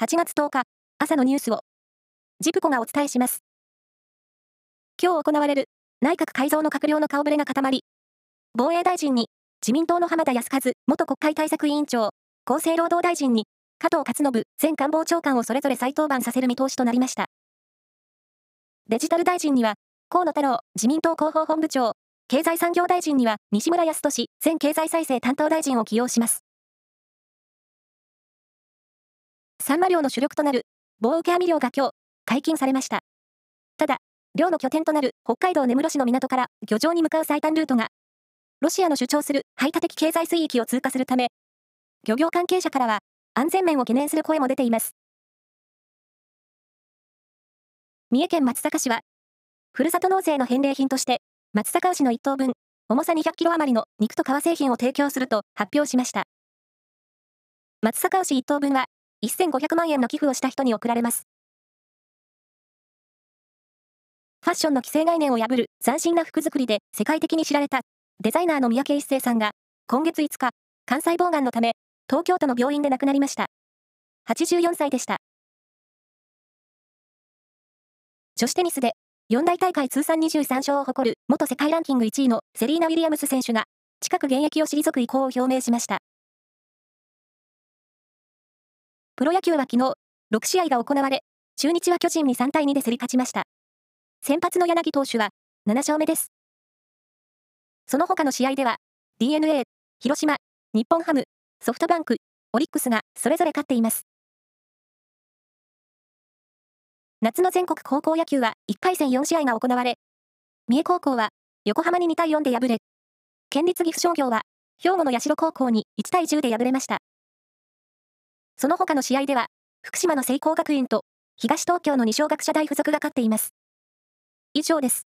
8月10日、朝のニュースを、ジプコがお伝えします。今日行われる内閣改造の閣僚の顔ぶれが固まり、防衛大臣に自民党の浜田康和元国会対策委員長、厚生労働大臣に加藤勝信前官房長官をそれぞれ再登板させる見通しとなりました。デジタル大臣には、河野太郎自民党広報本部長、経済産業大臣には西村康稔前経済再生担当大臣を起用します。サンマ漁の主力となる棒受け網漁が今日解禁されました。ただ、漁の拠点となる北海道根室市の港から漁場に向かう最短ルートが、ロシアの主張する排他的経済水域を通過するため、漁業関係者からは安全面を懸念する声も出ています。三重県松阪市は、ふるさと納税の返礼品として、松阪牛の1頭分、重さ200キロ余りの肉と革製品を提供すると発表しました。松阪牛1頭分は、1500万円の寄付をした人に贈られます。ファッションの既成概念を破る斬新な服作りで世界的に知られたデザイナーの三宅一生さんが今月5日、肝細胞がんのため東京都の病院で亡くなりました。84歳でした。女子テニスで四大大会通算23勝を誇る元世界ランキング1位のセリーナ・ウィリアムス選手が近く現役を退く意向を表明しました。プロ野球は昨日、6試合が行われ、中日は巨人に3対2で競り勝ちました。先発の柳投手は7勝目です。その他の試合では、DNA、広島、日本ハム、ソフトバンク、オリックスがそれぞれ勝っています。夏の全国高校野球は1回戦4試合が行われ、三重高校は横浜に2対4で敗れ、県立岐阜商業は兵庫の社高校に1対10で敗れました。その他の試合では、福島の聖光学院と東東京の二松学舎大付属が勝っています。以上です。